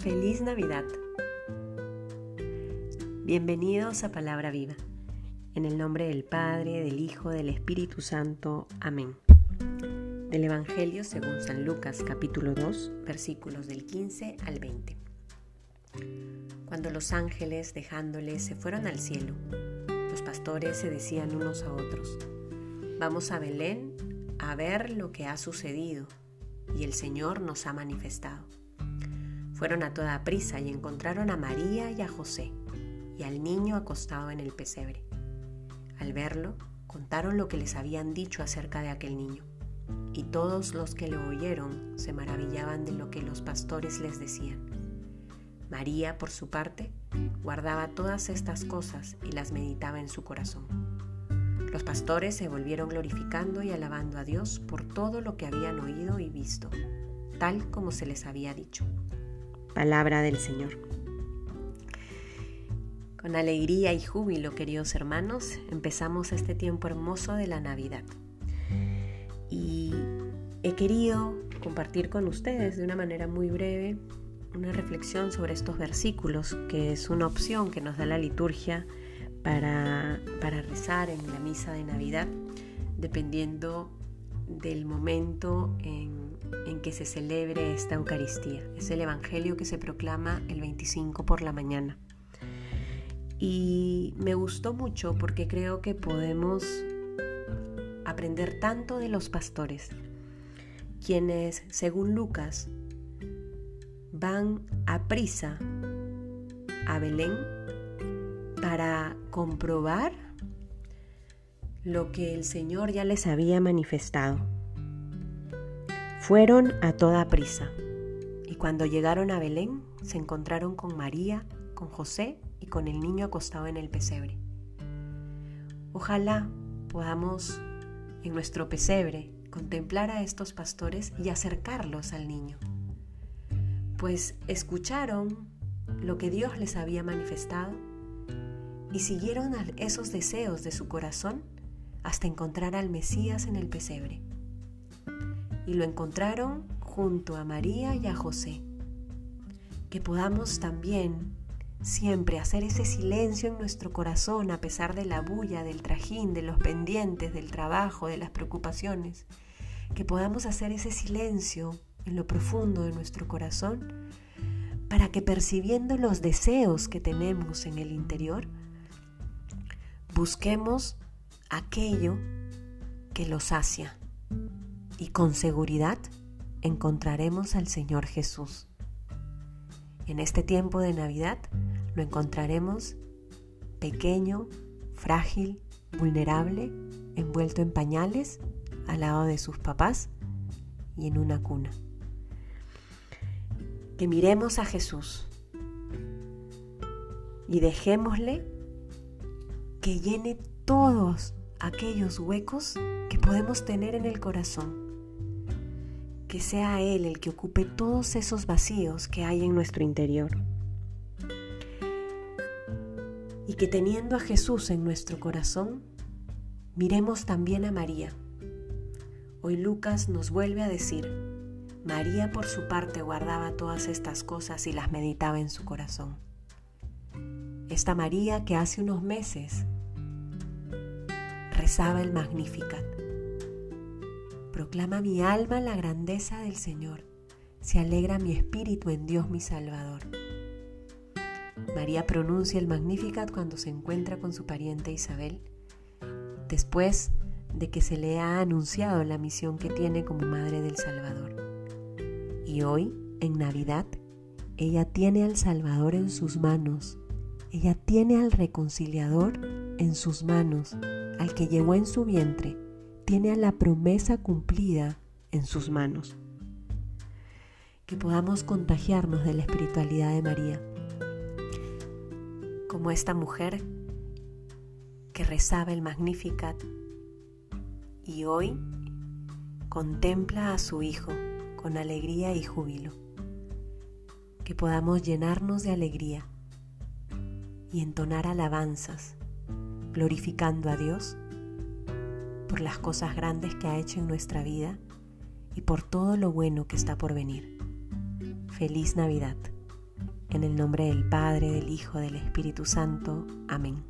Feliz Navidad. Bienvenidos a Palabra Viva. En el nombre del Padre, del Hijo, del Espíritu Santo. Amén. Del Evangelio según San Lucas capítulo 2 versículos del 15 al 20. Cuando los ángeles dejándoles se fueron al cielo, los pastores se decían unos a otros, vamos a Belén a ver lo que ha sucedido y el Señor nos ha manifestado. Fueron a toda prisa y encontraron a María y a José y al niño acostado en el pesebre. Al verlo, contaron lo que les habían dicho acerca de aquel niño. Y todos los que lo oyeron se maravillaban de lo que los pastores les decían. María, por su parte, guardaba todas estas cosas y las meditaba en su corazón. Los pastores se volvieron glorificando y alabando a Dios por todo lo que habían oído y visto, tal como se les había dicho. Palabra del Señor. Con alegría y júbilo, queridos hermanos, empezamos este tiempo hermoso de la Navidad. Y he querido compartir con ustedes de una manera muy breve una reflexión sobre estos versículos, que es una opción que nos da la liturgia para, para rezar en la misa de Navidad, dependiendo del momento en que se celebre esta Eucaristía. Es el Evangelio que se proclama el 25 por la mañana. Y me gustó mucho porque creo que podemos aprender tanto de los pastores, quienes, según Lucas, van a prisa a Belén para comprobar lo que el Señor ya les había manifestado. Fueron a toda prisa y cuando llegaron a Belén se encontraron con María, con José y con el niño acostado en el pesebre. Ojalá podamos en nuestro pesebre contemplar a estos pastores y acercarlos al niño, pues escucharon lo que Dios les había manifestado y siguieron esos deseos de su corazón hasta encontrar al Mesías en el pesebre y lo encontraron junto a María y a José. Que podamos también siempre hacer ese silencio en nuestro corazón a pesar de la bulla, del trajín, de los pendientes, del trabajo, de las preocupaciones. Que podamos hacer ese silencio en lo profundo de nuestro corazón para que percibiendo los deseos que tenemos en el interior, busquemos aquello que los sacia y con seguridad encontraremos al Señor Jesús. En este tiempo de Navidad lo encontraremos pequeño, frágil, vulnerable, envuelto en pañales, al lado de sus papás y en una cuna. Que miremos a Jesús y dejémosle que llene todos aquellos huecos que podemos tener en el corazón que sea Él el que ocupe todos esos vacíos que hay en nuestro interior. Y que teniendo a Jesús en nuestro corazón, miremos también a María. Hoy Lucas nos vuelve a decir, María por su parte guardaba todas estas cosas y las meditaba en su corazón. Esta María que hace unos meses rezaba el Magnificat Proclama mi alma la grandeza del Señor. Se alegra mi espíritu en Dios mi Salvador. María pronuncia el Magnificat cuando se encuentra con su pariente Isabel, después de que se le ha anunciado la misión que tiene como Madre del Salvador. Y hoy, en Navidad, ella tiene al Salvador en sus manos. Ella tiene al reconciliador en sus manos, al que llevó en su vientre tiene a la promesa cumplida en sus manos. Que podamos contagiarnos de la espiritualidad de María, como esta mujer que rezaba el Magnificat y hoy contempla a su Hijo con alegría y júbilo. Que podamos llenarnos de alegría y entonar alabanzas, glorificando a Dios por las cosas grandes que ha hecho en nuestra vida y por todo lo bueno que está por venir. Feliz Navidad. En el nombre del Padre, del Hijo, del Espíritu Santo. Amén.